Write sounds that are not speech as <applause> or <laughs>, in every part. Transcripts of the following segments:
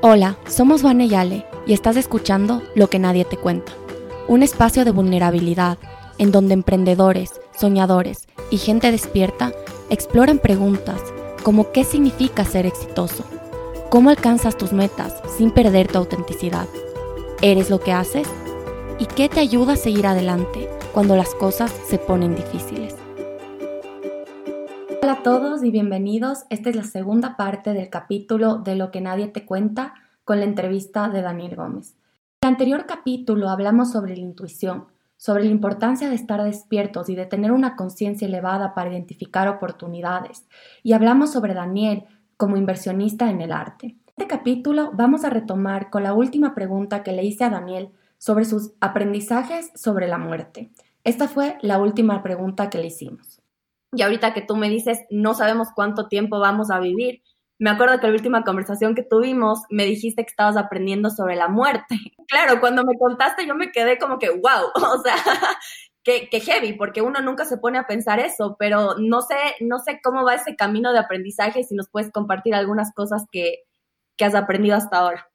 Hola, somos Vane Yale y estás escuchando Lo que nadie te cuenta, un espacio de vulnerabilidad en donde emprendedores, soñadores y gente despierta exploran preguntas como qué significa ser exitoso, cómo alcanzas tus metas sin perder tu autenticidad, eres lo que haces y qué te ayuda a seguir adelante cuando las cosas se ponen difíciles. Hola a todos y bienvenidos. Esta es la segunda parte del capítulo de Lo que nadie te cuenta con la entrevista de Daniel Gómez. En el anterior capítulo hablamos sobre la intuición, sobre la importancia de estar despiertos y de tener una conciencia elevada para identificar oportunidades, y hablamos sobre Daniel como inversionista en el arte. En este capítulo vamos a retomar con la última pregunta que le hice a Daniel sobre sus aprendizajes sobre la muerte. Esta fue la última pregunta que le hicimos. Y ahorita que tú me dices, no sabemos cuánto tiempo vamos a vivir, me acuerdo que la última conversación que tuvimos me dijiste que estabas aprendiendo sobre la muerte. <laughs> Claro, cuando me contaste yo me quedé como que, wow, <laughs> o sea, que, heavy, porque uno nunca se pone a pensar eso, pero no sé, no sé cómo va ese camino de aprendizaje, si nos puedes compartir algunas cosas que, has aprendido hasta ahora.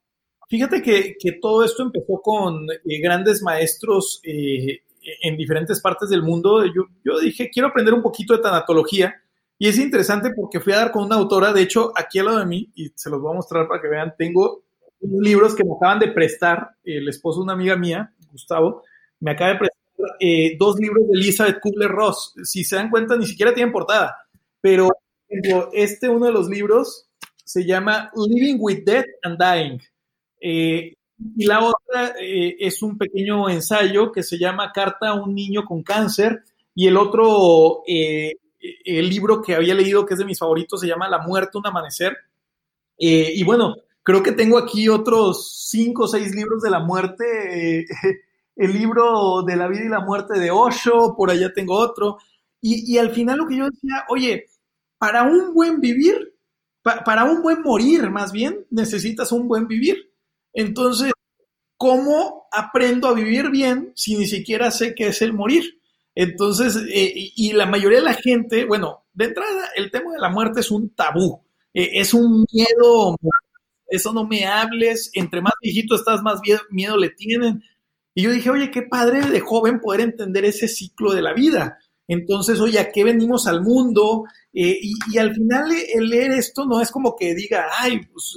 Fíjate que, todo esto empezó con eh, grandes maestros eh, en diferentes partes del mundo. Yo, yo, dije, quiero aprender un poquito de tanatología. Y es interesante porque fui a dar con una autora, de hecho, aquí al lado de mí, y se los voy a mostrar para que vean, tengo libros que me acaban de prestar, el esposo de una amiga mía, Gustavo, me acaba de prestar eh, dos libros de Elizabeth Kubler-Ross. Si se dan cuenta, ni siquiera tienen portada, pero este, uno de los libros, se llama Living with Death and Dying. Eh, y la otra eh, es un pequeño ensayo que se llama Carta a un niño con cáncer. Y el otro, el libro que había leído, que es de mis favoritos, se llama La muerte, un amanecer. y bueno, creo que tengo aquí otros cinco o seis libros de la muerte <laughs> el libro de la vida y la muerte de Osho, por allá tengo otro. Y, al final lo que yo decía, oye, para un buen vivir, para un buen morir más bien, necesitas un buen vivir. Entonces, ¿cómo aprendo a vivir bien si ni siquiera sé qué es el morir? Entonces, eh, y la mayoría de la gente, bueno, de entrada, el tema de la muerte es un tabú, eh, es un miedo, eso no me hables, entre más viejito estás, más miedo le tienen. Y yo dije, oye, qué padre de joven poder entender ese ciclo de la vida. Entonces, oye, ¿a qué venimos al mundo? Eh, y, al final el leer esto no es como que diga, ay, pues,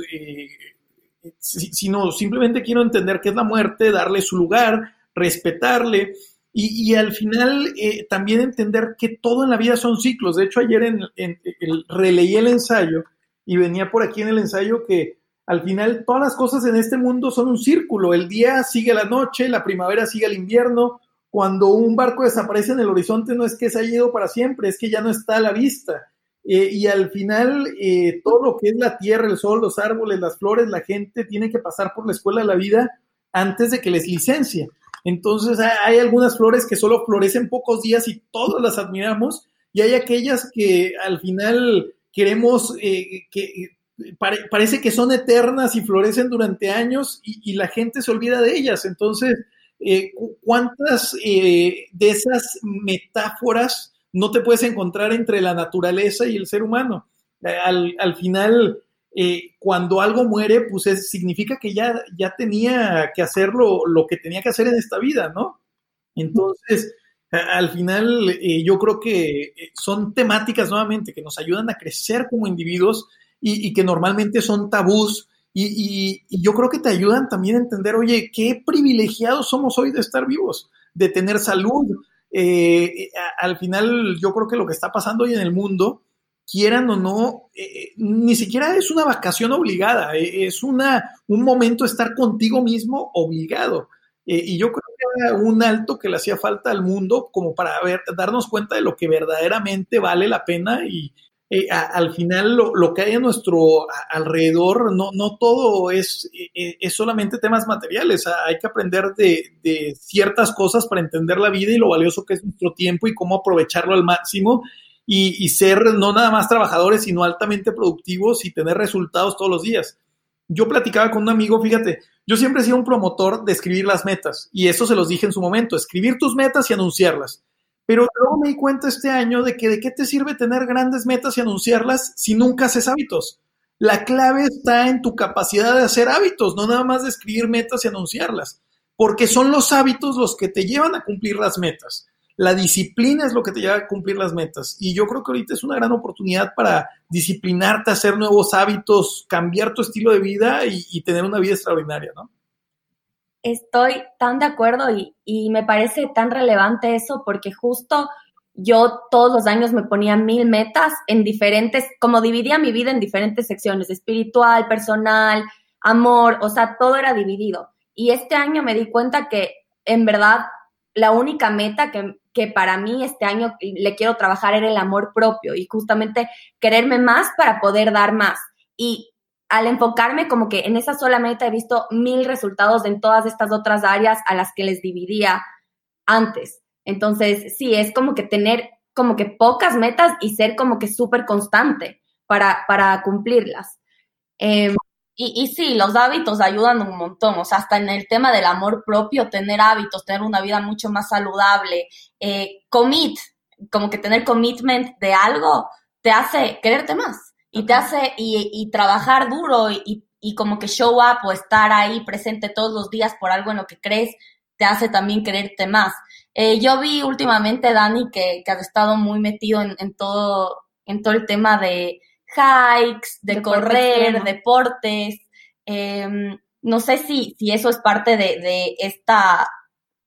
sino simplemente quiero entender qué es la muerte, darle su lugar, respetarle. Y, al final eh, también entender que todo en la vida son ciclos. De hecho, ayer en, releí el ensayo y venía por aquí en el ensayo que al final todas las cosas en este mundo son un círculo. El día sigue la noche, la primavera sigue el invierno. Cuando un barco desaparece en el horizonte no es que se haya ido para siempre, es que ya no está a la vista. Eh, y al final eh, todo lo que es la tierra, el sol, los árboles, las flores, la gente tiene que pasar por la escuela de la vida antes de que les licencie. Entonces hay algunas flores que solo florecen pocos días y todas las admiramos y hay aquellas que al final queremos eh, que parece que son eternas y florecen durante años y, la gente se olvida de ellas. Entonces, eh, ¿cuántas de esas metáforas no te puedes encontrar entre la naturaleza y el ser humano? Eh, al, final, cuando algo muere, pues significa que ya, ya tenía que hacer lo, que tenía que hacer en esta vida, ¿no? Entonces, al final, yo creo que son temáticas nuevamente que nos ayudan a crecer como individuos y, que normalmente son tabús. Y, yo creo que te ayudan también a entender, oye, qué privilegiados somos hoy de estar vivos, de tener salud. Eh, al final, yo creo que lo que está pasando hoy en el mundo, quieran o no, eh, eh, ni siquiera es una vacación obligada, es una, un momento estar contigo mismo obligado. y yo creo que era un alto que le hacía falta al mundo como para ver, darnos cuenta de lo que verdaderamente vale la pena y, eh, al final lo, que hay a nuestro alrededor, no, todo es, eh, es solamente temas materiales, hay que aprender de, ciertas cosas para entender la vida y lo valioso que es nuestro tiempo y cómo aprovecharlo al máximo y, ser no nada más trabajadores, sino altamente productivos y tener resultados todos los días. Yo platicaba con un amigo, fíjate, yo siempre he sido un promotor de escribir las metas y eso se los dije en su momento, escribir tus metas y anunciarlas. Pero luego me di cuenta este año de que de qué te sirve tener grandes metas y anunciarlas si nunca haces hábitos. La clave está en tu capacidad de hacer hábitos, no nada más de escribir metas y anunciarlas, porque son los hábitos los que te llevan a cumplir las metas. La disciplina es lo que te lleva a cumplir las metas. Y yo creo que ahorita es una gran oportunidad para disciplinarte, hacer nuevos hábitos, cambiar tu estilo de vida y, tener una vida extraordinaria, ¿no? Estoy tan de acuerdo y, me parece tan relevante eso porque justo yo todos los años me ponía mil metas en diferentes, como dividía mi vida en diferentes secciones, espiritual, personal, amor, o sea, todo era dividido. Y este año me di cuenta que en verdad la única meta que, que para mí este año le quiero trabajar era el amor propio y justamente quererme más para poder dar más. Y al enfocarme como que en esa sola meta he visto mil resultados en todas estas otras áreas a las que les dividía antes. Entonces, sí, es como que tener como que pocas metas y ser como que súper constante para, para cumplirlas. Em, y, y, sí, los hábitos ayudan un montón, o sea, hasta en el tema del amor propio, tener hábitos, tener una vida mucho más saludable, eh, commit, como que tener commitment de algo, te hace quererte más y te hace y, y trabajar duro y, y, como que show up o estar ahí presente todos los días por algo en lo que crees, te hace también quererte más. Eh, yo vi últimamente, Dani, que, que has estado muy metido en, en, todo, en todo el tema de hikes, de correr, deportes. Em, no sé si, si eso es parte de, de, esta,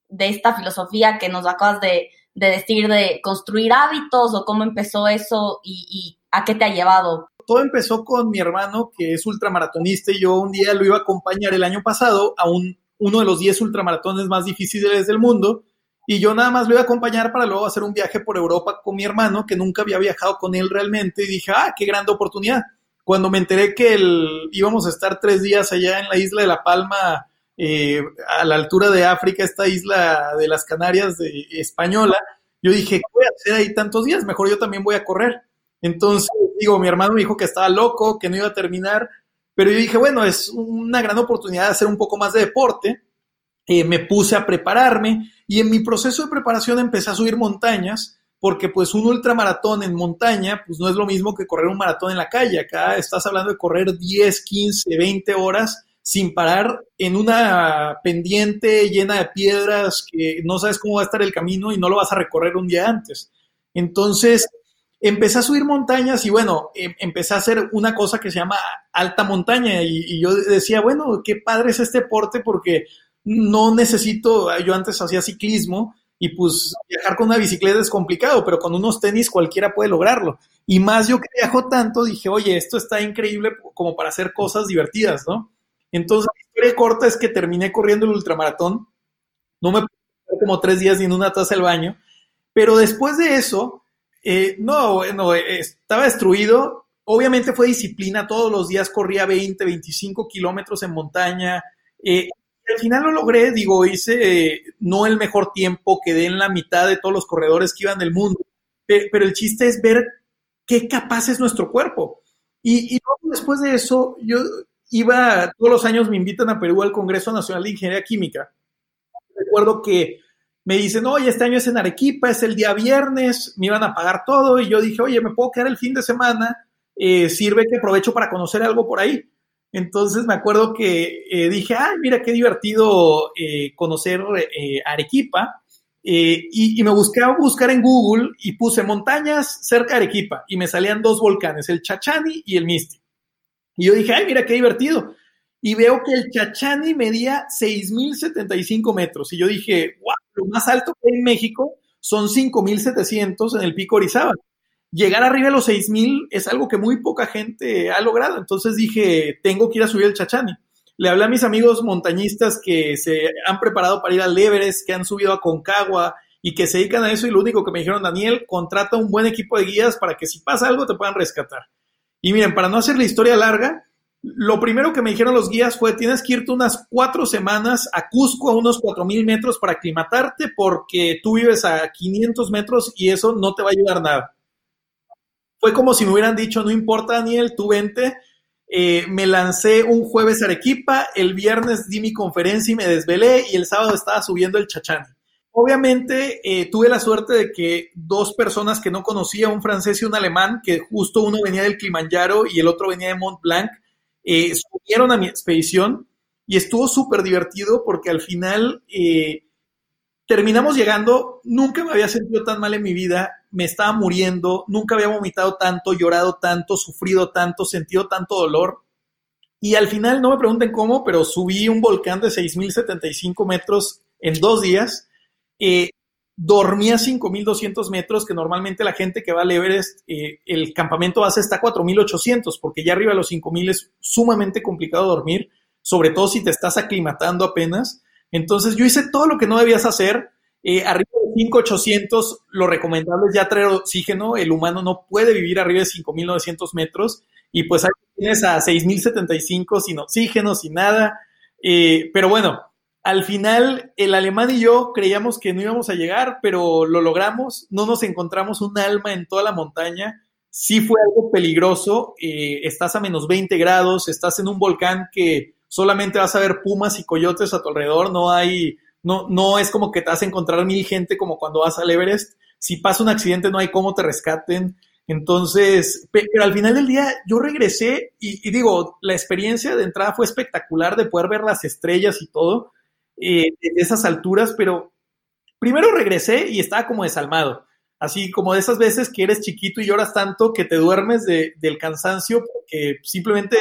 de esta filosofía que nos acabas de, de decir de construir hábitos o cómo empezó eso y, y, a qué te ha llevado. Todo empezó con mi hermano que es ultramaratonista y yo un día lo iba a acompañar el año pasado a un uno de los 10 ultramaratones más difíciles del mundo. Y yo nada más lo iba a acompañar para luego hacer un viaje por Europa con mi hermano, que nunca había viajado con él realmente. Y dije, ah, qué grande oportunidad. Cuando me enteré que el, íbamos a estar tres días allá en la isla de La Palma, eh, a la altura de África, esta isla de las Canarias de, española, yo dije, ¿qué voy a hacer ahí tantos días? Mejor yo también voy a correr. Entonces, digo, mi hermano me dijo que estaba loco, que no iba a terminar. Pero yo dije, bueno, es una gran oportunidad de hacer un poco más de deporte. Eh, me puse a prepararme y en mi proceso de preparación empecé a subir montañas porque pues un ultramaratón en montaña pues no es lo mismo que correr un maratón en la calle. Acá estás hablando de correr 10, 15, 20 horas sin parar en una pendiente llena de piedras que no sabes cómo va a estar el camino y no lo vas a recorrer un día antes. Entonces, empecé a subir montañas y bueno, em, empecé a hacer una cosa que se llama alta montaña y, yo decía, bueno, qué padre es este deporte porque no necesito, yo antes hacía ciclismo y pues viajar con una bicicleta es complicado, pero con unos tenis cualquiera puede lograrlo. Y más yo que viajo tanto, dije, oye, esto está increíble como para hacer cosas divertidas, ¿no? Entonces, la historia corta es que terminé corriendo el ultramaratón, no me como tres días ni en una taza del baño, pero después de eso, eh, no, bueno, eh, estaba destruido. Obviamente fue disciplina, todos los días corría 20, 25 kilómetros en montaña. Eh, al final lo logré, digo, hice no el mejor tiempo, quedé en la mitad de todos los corredores que iban del mundo, pero, el chiste es ver qué capaz es nuestro cuerpo. Y, y luego después de eso, yo iba, todos los años me invitan a Perú al Congreso Nacional de Ingeniería Química. Recuerdo que me dicen, oye, este año es en Arequipa, es el día viernes, me iban a pagar todo y yo dije, oye, me puedo quedar el fin de semana, eh, sirve que aprovecho para conocer algo por ahí. Entonces me acuerdo que eh, dije, ay, mira qué divertido eh, conocer Arequipa. Y, me busqué a buscar en Google y puse montañas cerca de Arequipa y me salían dos volcanes, el Chachani y el Misti. Y yo dije, ay, mira qué divertido. Y veo que el Chachani medía 6.075 metros. Y yo dije, wow, lo más alto que hay en México son 5.700 en el pico Orizaba. Llegar arriba de los 6.000 es algo que muy poca gente ha logrado. Entonces dije, tengo que ir a subir el Chachani. Le hablé a mis amigos montañistas que se han preparado para ir al Everest, que han subido a Concagua y que se dedican a eso. Y lo único que me dijeron, Daniel, contrata un buen equipo de guías para que si pasa algo te puedan rescatar. Y miren, para no hacer la historia larga, lo primero que me dijeron los guías fue, tienes que irte unas cuatro semanas a Cusco a unos cuatro mil metros para aclimatarte porque tú vives a 500 metros y eso no te va a ayudar nada. Fue como si me hubieran dicho, no importa Daniel, tú vente. Eh, me lancé un jueves a Arequipa, el viernes di mi conferencia y me desvelé y el sábado estaba subiendo el chachani. obviamente eh, tuve la suerte de que dos personas que no conocía, un francés y un alemán, que justo uno venía del Kilimanjaro y el otro venía de Mont Blanc, eh, subieron a mi expedición y estuvo súper divertido porque al final eh, terminamos llegando, nunca me había sentido tan mal en mi vida, me estaba muriendo, nunca había vomitado tanto, llorado tanto, sufrido tanto, sentido tanto dolor. Y al final, no me pregunten cómo, pero subí un volcán de 6.075 metros en dos días. Eh, dormí a 5.200 metros, que normalmente la gente que va al Everest, eh, el campamento base está a 4.800, porque ya arriba de los 5.000 es sumamente complicado dormir, sobre todo si te estás aclimatando apenas. Entonces yo hice todo lo que no debías hacer. Eh, arriba de 5.800, lo recomendable es ya traer oxígeno. El humano no puede vivir arriba de 5.900 metros. Y pues ahí tienes a 6.075 sin oxígeno, sin nada. Eh, pero bueno, al final el alemán y yo creíamos que no íbamos a llegar, pero lo logramos. No nos encontramos un alma en toda la montaña. Sí fue algo peligroso. Eh, estás a menos 20 grados, estás en un volcán que solamente vas a ver pumas y coyotes a tu alrededor, no hay, no, no es como que te vas a encontrar mil gente como cuando vas al Everest. Si pasa un accidente no hay cómo te rescaten. Entonces, pero al final del día yo regresé y, digo, la experiencia de entrada fue espectacular de poder ver las estrellas y todo eh, de esas alturas, pero primero regresé y estaba como desalmado, así como de esas veces que eres chiquito y lloras tanto que te duermes de, del cansancio porque simplemente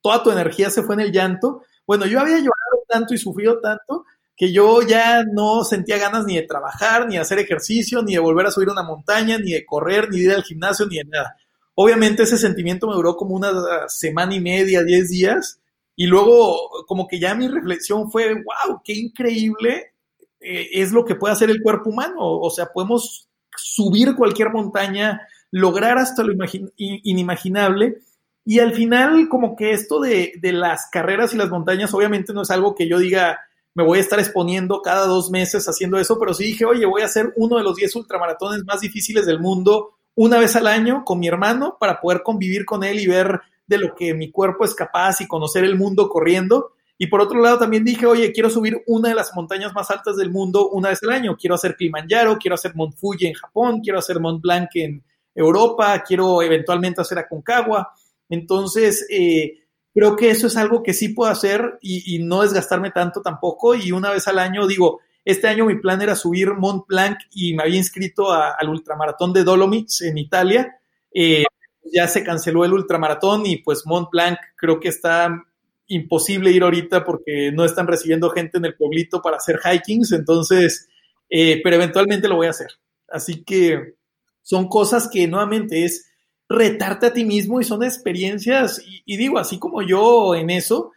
toda tu energía se fue en el llanto. Bueno, yo había llorado tanto y sufrido tanto que yo ya no sentía ganas ni de trabajar, ni de hacer ejercicio, ni de volver a subir una montaña, ni de correr, ni de ir al gimnasio, ni de nada. Obviamente ese sentimiento me duró como una semana y media, diez días, y luego como que ya mi reflexión fue, wow, qué increíble eh, es lo que puede hacer el cuerpo humano. O sea, podemos subir cualquier montaña, lograr hasta lo inimaginable y al final, como que esto de, las carreras y las montañas, obviamente no es algo que yo diga, me voy a estar exponiendo cada dos meses haciendo eso, pero sí dije, oye, voy a hacer uno de los 10 ultramaratones más difíciles del mundo una vez al año con mi hermano para poder convivir con él y ver de lo que mi cuerpo es capaz y conocer el mundo corriendo. Y por otro lado también dije, oye, quiero subir una de las montañas más altas del mundo una vez al año. Quiero hacer Kilimanjaro, quiero hacer Mont Fuji en Japón, quiero hacer Mont Blanc en Europa, quiero eventualmente hacer Aconcagua. Entonces, eh, creo que eso es algo que sí puedo hacer y, no desgastarme tanto tampoco. Y una vez al año, digo, este año mi plan era subir Mont Blanc y me había inscrito al ultramaratón de Dolomites en Italia. Eh, ya se canceló el ultramaratón y pues Mont Blanc creo que está imposible ir ahorita porque no están recibiendo gente en el pueblito para hacer hikings, entonces, eh, pero eventualmente lo voy a hacer. Así que son cosas que nuevamente es retarte a ti mismo y son experiencias, y, digo, así como yo en eso,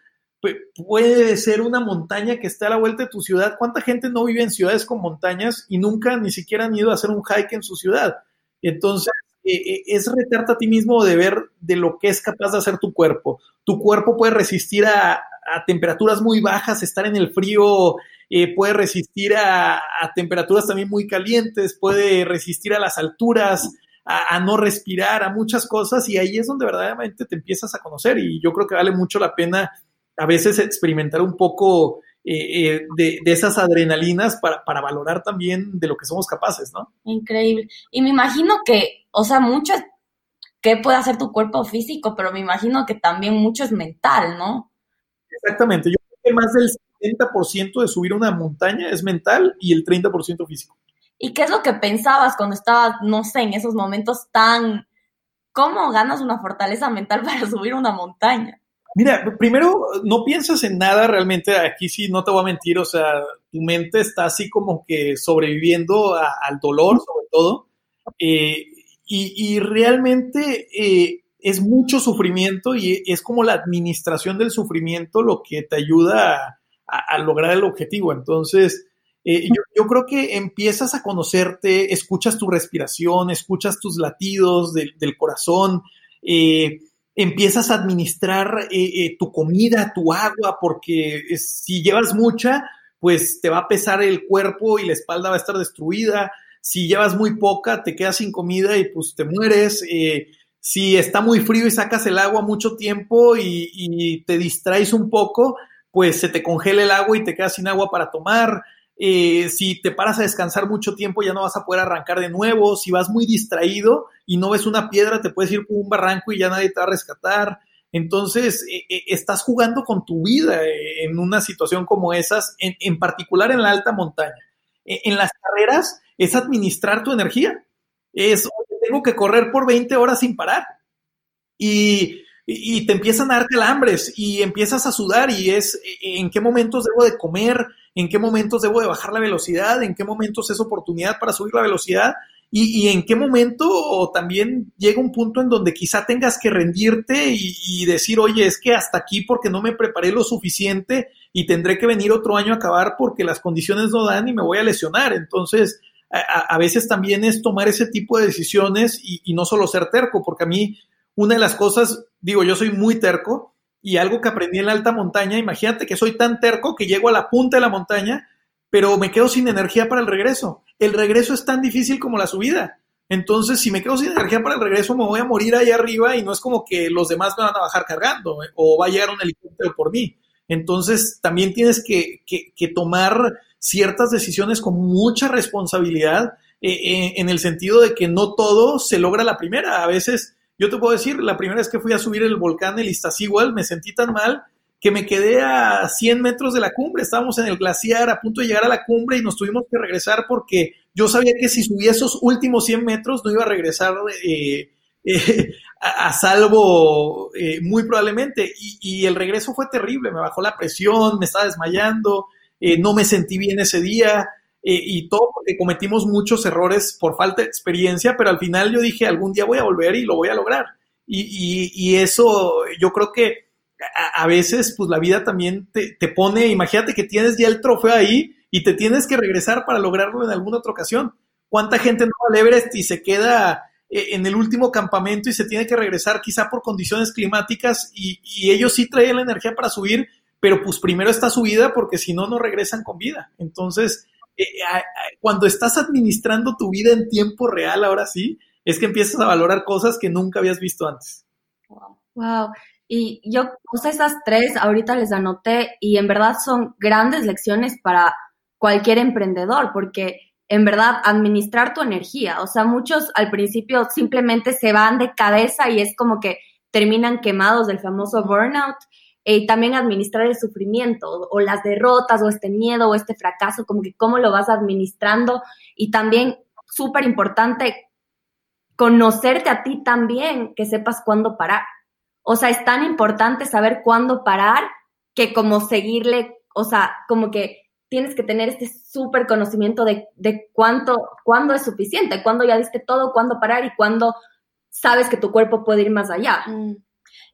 puede ser una montaña que está a la vuelta de tu ciudad. ¿Cuánta gente no vive en ciudades con montañas y nunca ni siquiera han ido a hacer un hike en su ciudad? Entonces, eh, eh, es retarte a ti mismo de ver de lo que es capaz de hacer tu cuerpo. Tu cuerpo puede resistir a, temperaturas muy bajas, estar en el frío, eh, puede resistir a, a, temperaturas también muy calientes, puede resistir a las alturas, a, no respirar, a muchas cosas y ahí es donde verdaderamente te empiezas a conocer y yo creo que vale mucho la pena a veces experimentar un poco eh, eh, de, esas adrenalinas para, para, valorar también de lo que somos capaces, ¿no? Increíble. Y me imagino que, o sea, mucho es que puede hacer tu cuerpo físico, pero me imagino que también mucho es mental, ¿no? Exactamente. Yo creo que más del 70% de subir una montaña es mental y el 30% físico. ¿Y qué es lo que pensabas cuando estabas, no sé, en esos momentos tan... ¿Cómo ganas una fortaleza mental <laughs> para subir una montaña? Mira, primero, no piensas en nada realmente, aquí sí, no te voy a mentir, o sea, tu mente está así como que sobreviviendo al dolor, sobre todo, eh, y, realmente eh, es mucho sufrimiento y es como la administración del sufrimiento lo que te ayuda a lograr el objetivo. Entonces, eh, yo, creo que empiezas a conocerte, escuchas tu respiración, escuchas tus latidos del, corazón, empiezas a administrar eh, tu comida, tu agua, porque si llevas mucha, pues te va a pesar el cuerpo y la espalda va a estar destruida. Si llevas muy poca, te quedas sin comida y pues te mueres. si está muy frío y sacas el agua mucho tiempo y, y te distraes un poco, pues se te congela el agua y te quedas sin agua para tomar eh, si te paras a descansar mucho tiempo ya no vas a poder arrancar de nuevo, si vas muy distraído y no ves una piedra, te puedes ir por un barranco y ya nadie te va a rescatar. Entonces, eh, eh, estás jugando con tu vida en una situación como esas, en, particular en la alta montaña. en las carreras es administrar tu energía. Es, tengo que correr por 20 horas sin parar. Y y, te empiezan a dar calambres y empiezas a sudar y es en qué momentos debo de comer, en qué momentos debo de bajar la velocidad, en qué momentos es oportunidad para subir la velocidad y, en qué momento también llega un punto en donde quizá tengas que rendirte y, decir, oye, es que hasta aquí porque no me preparé lo suficiente y tendré que venir otro año a acabar porque las condiciones no dan y me voy a lesionar. Entonces, a, veces también es tomar ese tipo de decisiones y, y no solo ser terco, porque a mí una de las cosas, digo, yo soy muy terco y algo que aprendí en la alta montaña, imagínate que soy tan terco que llego a la punta de la montaña, pero me quedo sin energía para el regreso. El regreso es tan difícil como la subida. Entonces, si me quedo sin energía para el regreso, me voy a morir ahí arriba y no es como que los demás me van a bajar cargando ¿eh? o va a llegar un helicóptero por mí. Entonces, también tienes que, tomar ciertas decisiones con mucha responsabilidad eh, eh, en el sentido de que no todo se logra la primera. A veces yo te puedo decir, la primera vez que fui a subir el volcán, el Iztaccíhuatl, me sentí tan mal que me quedé a 100 metros de la cumbre. Estábamos en el glaciar a punto de llegar a la cumbre y nos tuvimos que regresar porque yo sabía que si subía esos últimos 100 metros no iba a regresar eh, eh, a, salvo eh, muy probablemente. Y, el regreso fue terrible, me bajó la presión, me estaba desmayando, no me sentí bien ese día. Eh, y todo porque cometimos muchos errores por falta de experiencia, pero al final yo dije, algún día voy a volver y lo voy a lograr. Y, y, eso yo creo que a, veces pues la vida también te, te, pone, imagínate que tienes ya el trofeo ahí y te tienes que regresar para lograrlo en alguna otra ocasión. ¿Cuánta gente no va Everest y se queda eh, en el último campamento y se tiene que regresar quizá por condiciones climáticas y, y ellos sí traen la energía para subir, pero pues primero está su vida porque si no, no regresan con vida. Entonces, eh, cuando estás administrando tu vida en tiempo real, ahora sí, es que empiezas a valorar cosas que nunca habías visto antes. Wow. Y yo puse esas tres, ahorita les anoté, y en verdad son grandes lecciones para cualquier emprendedor, porque en verdad administrar tu energía, o sea, muchos al principio simplemente se van de cabeza y es como que terminan quemados del famoso burnout y también administrar el sufrimiento o las derrotas o este miedo o este fracaso, como que cómo lo vas administrando y también súper importante conocerte a ti también, que sepas cuándo parar. O sea, es tan importante saber cuándo parar que como seguirle, o sea, como que tienes que tener este súper conocimiento de, de cuánto, cuándo es suficiente, cuándo ya diste todo, cuándo parar y cuándo sabes que tu cuerpo puede ir más allá. Mm.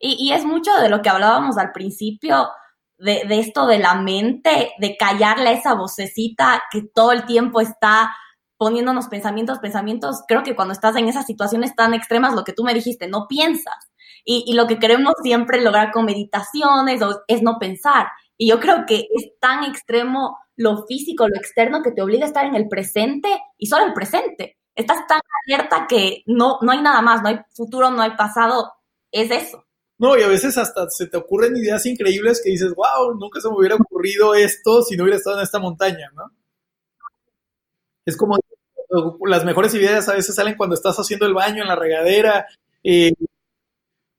Y, es mucho de lo que hablábamos al principio, de, esto de la mente, de callarle esa vocecita que todo el tiempo está poniéndonos pensamientos, pensamientos. Creo que cuando estás en esas situaciones tan extremas, lo que tú me dijiste, no piensas. Y, lo que queremos siempre lograr con meditaciones es no pensar. Y yo creo que es tan extremo lo físico, lo externo, que te obliga a estar en el presente y solo el presente. Estás tan abierta que no, no hay nada más, no hay futuro, no hay pasado, es eso. No, y a veces hasta se te ocurren ideas increíbles que dices, wow, nunca se me hubiera ocurrido esto si no hubiera estado en esta montaña, ¿no? Es como las mejores ideas a veces salen cuando estás haciendo el baño en la regadera, eh,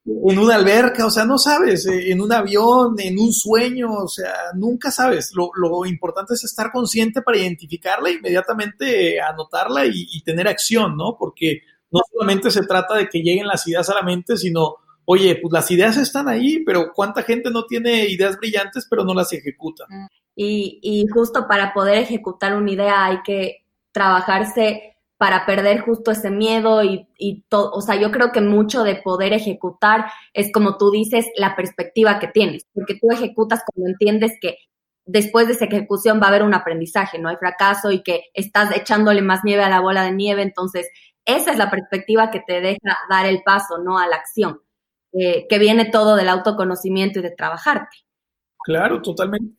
en una alberca, o sea, no sabes, eh, en un avión, en un sueño, o sea, nunca sabes. Lo, importante es estar consciente para identificarla e inmediatamente anotarla y, tener acción, ¿no? Porque no solamente se trata de que lleguen las ideas a la mente, sino oye, pues las ideas están ahí, pero ¿cuánta gente no tiene ideas brillantes pero no las ejecuta? Mm. Y, y justo para poder ejecutar una idea hay que trabajarse para perder justo ese miedo y, y todo, o sea, yo creo que mucho de poder ejecutar es como tú dices, la perspectiva que tienes, porque tú ejecutas cuando entiendes que después de esa ejecución va a haber un aprendizaje, no hay fracaso y que estás echándole más nieve a la bola de nieve, entonces esa es la perspectiva que te deja dar el paso, ¿no? A la acción. Eh, que viene todo del autoconocimiento y de trabajarte. Claro, totalmente,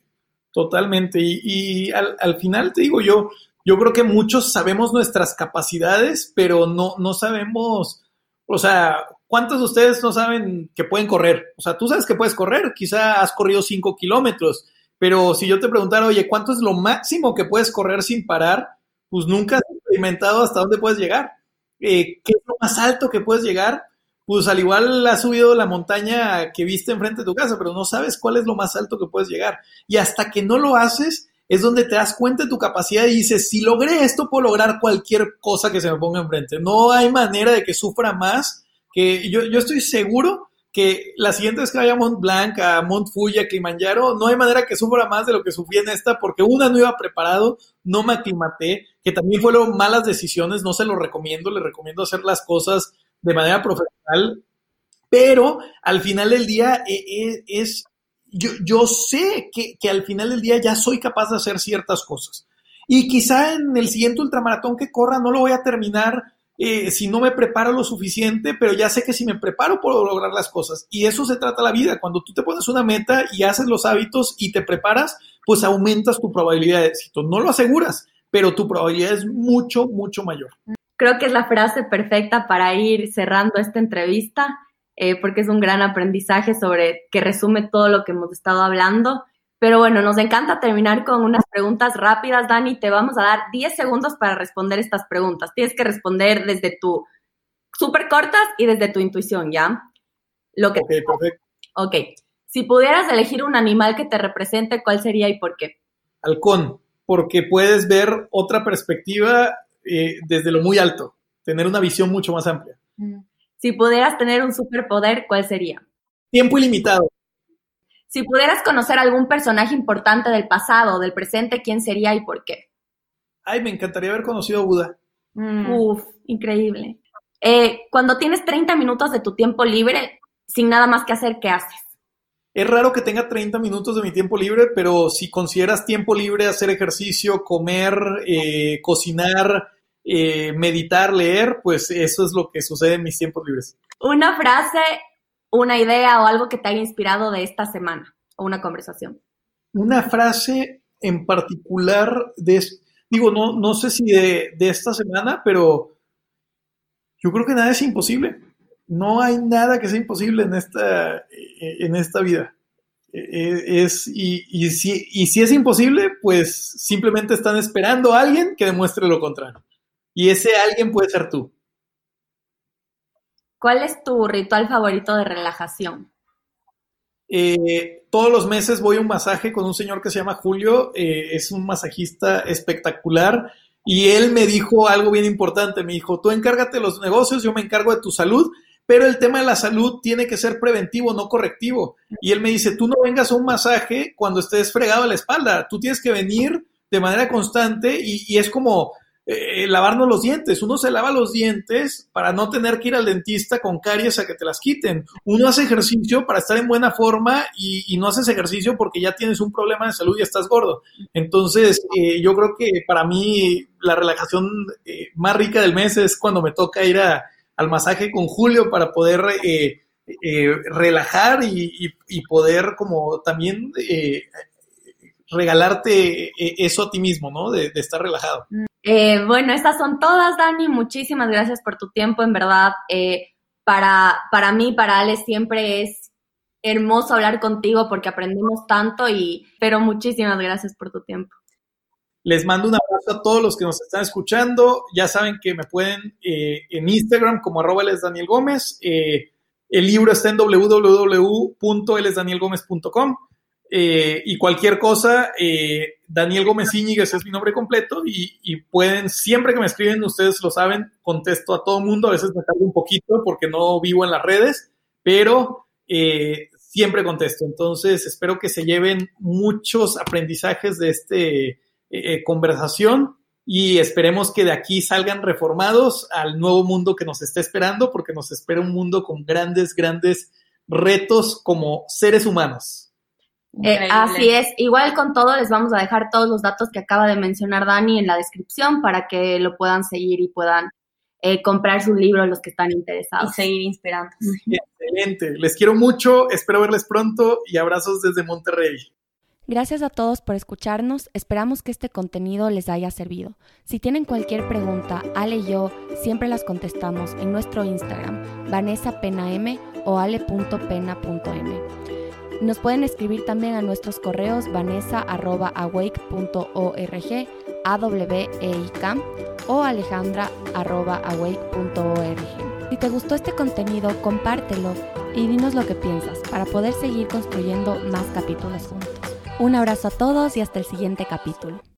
totalmente. Y, al, final te digo yo, yo creo que muchos sabemos nuestras capacidades, pero no, no sabemos, o sea, ¿cuántos de ustedes no saben que pueden correr? O sea, tú sabes que puedes correr, quizá has corrido cinco kilómetros, Pero si yo te preguntara, oye, ¿cuánto es lo máximo que puedes correr sin parar? Pues nunca has experimentado hasta dónde puedes llegar. Eh, ¿Qué es lo más alto que puedes llegar? Pues al igual has subido la montaña que viste enfrente de tu casa, pero no sabes cuál es lo más alto que puedes llegar. Y hasta que no lo haces, es donde te das cuenta de tu capacidad y dices, si logré esto, puedo lograr cualquier cosa que se me ponga enfrente. No hay manera de que sufra más, que yo, yo estoy seguro que la siguiente vez que vaya a Mont Blanc, a Mont Fuji, a Kilimanjaro, no hay manera que sufra más de lo que sufrí en esta, porque una no iba preparado, no me aclimaté, que también fueron malas decisiones, no se lo recomiendo, le recomiendo hacer las cosas de manera profesional, pero al final del día eh, eh, yo, yo sé que, que al final del día ya soy capaz de hacer ciertas cosas. Y quizá en el siguiente ultramaratón que corra no lo voy a terminar eh, si no me preparo lo suficiente, pero ya sé que si me preparo puedo lograr las cosas. Y eso se trata la vida. Cuando tú te pones una meta y haces los hábitos y te preparas, pues aumentas tu probabilidad de éxito. No lo aseguras, pero tu probabilidad es mucho, mucho mayor. Creo que es la frase perfecta para ir cerrando esta entrevista, eh, porque es un gran aprendizaje sobre que resume todo lo que hemos estado hablando. Pero bueno, nos encanta terminar con unas preguntas rápidas, Dani. Te vamos a dar 10 segundos para responder estas preguntas. Tienes que responder desde tu súper cortas y desde tu intuición, ¿ya? Lo que ok, perfecto. Ok. Si pudieras elegir un animal que te represente, ¿cuál sería y por qué? Halcón, porque puedes ver otra perspectiva eh, desde lo muy alto, tener una visión mucho más amplia. Si pudieras tener un superpoder, ¿cuál sería? Tiempo ilimitado. Si pudieras conocer algún personaje importante del pasado o del presente, ¿quién sería y por qué? Ay, me encantaría haber conocido a Buda. Mm. Uf, increíble. Eh, cuando tienes 30 minutos de tu tiempo libre, sin nada más que hacer, ¿qué haces? Es raro que tenga 30 minutos de mi tiempo libre, pero si consideras tiempo libre hacer ejercicio, comer, eh, cocinar, eh, meditar, leer, pues eso es lo que sucede en mis tiempos libres. Una frase una idea o algo que te haya inspirado de esta semana o una conversación. Una frase en particular de, digo, no, no sé si de, esta semana, pero yo creo que nada es imposible. No hay nada que sea imposible en esta, en esta vida. E, es, y, y, si, y si es imposible, pues simplemente están esperando a alguien que demuestre lo contrario. Y ese alguien puede ser tú. ¿Cuál es tu ritual favorito de relajación? Eh, todos los meses voy a un masaje con un señor que se llama Julio, eh, es un masajista espectacular y él me dijo algo bien importante, me dijo, tú encárgate de los negocios, yo me encargo de tu salud, pero el tema de la salud tiene que ser preventivo, no correctivo. Y él me dice, tú no vengas a un masaje cuando estés fregado a la espalda, tú tienes que venir de manera constante y es como eh, lavarnos los dientes. Uno se lava los dientes para no tener que ir al dentista con caries a que te las quiten. Uno hace ejercicio para estar en buena forma y, no haces ejercicio porque ya tienes un problema de salud y estás gordo. Entonces, eh, yo creo que para mí la relajación eh, más rica del mes es cuando me toca ir al masaje con Julio para poder relajar y, poder como también regalarte eso a ti mismo, ¿no? de estar relajado. Eh, bueno, estas son todas, Dani. Muchísimas gracias por tu tiempo. En verdad, eh, para, para mí, para Ale, siempre es hermoso hablar contigo porque aprendemos tanto y, pero muchísimas gracias por tu tiempo. Les mando un abrazo a todos los que nos están escuchando. Ya saben que me pueden eh, en Instagram como arroba Daniel Gómez. el libro está en www.lesdanielgomez.com. Eh, y cualquier cosa, eh, Daniel Gómez Íñiguez es mi nombre completo y, pueden, siempre que me escriben, ustedes lo saben, contesto a todo mundo, a veces me tardo un poquito porque no vivo en las redes, pero eh, siempre contesto. Entonces, espero que se lleven muchos aprendizajes de esta conversación y esperemos que de aquí salgan reformados al nuevo mundo que nos está esperando, porque nos espera un mundo con grandes, grandes retos como seres humanos. Eh, así es, igual con todo les vamos a dejar todos los datos que acaba de mencionar Dani en la descripción para que lo puedan seguir y puedan eh, comprar su libro los que están interesados. Y seguir inspirando. Excelente, les quiero mucho, espero verles pronto y abrazos desde Monterrey. Gracias a todos por escucharnos, esperamos que este contenido les haya servido. Si tienen cualquier pregunta, Ale y yo siempre las contestamos en nuestro Instagram, Vanessa o ale.pena.m. Nos pueden escribir también a nuestros correos vanessa.awake.org, aweic o alejandra.awake.org. Si te gustó este contenido, compártelo y dinos lo que piensas para poder seguir construyendo más capítulos juntos. Un abrazo a todos y hasta el siguiente capítulo.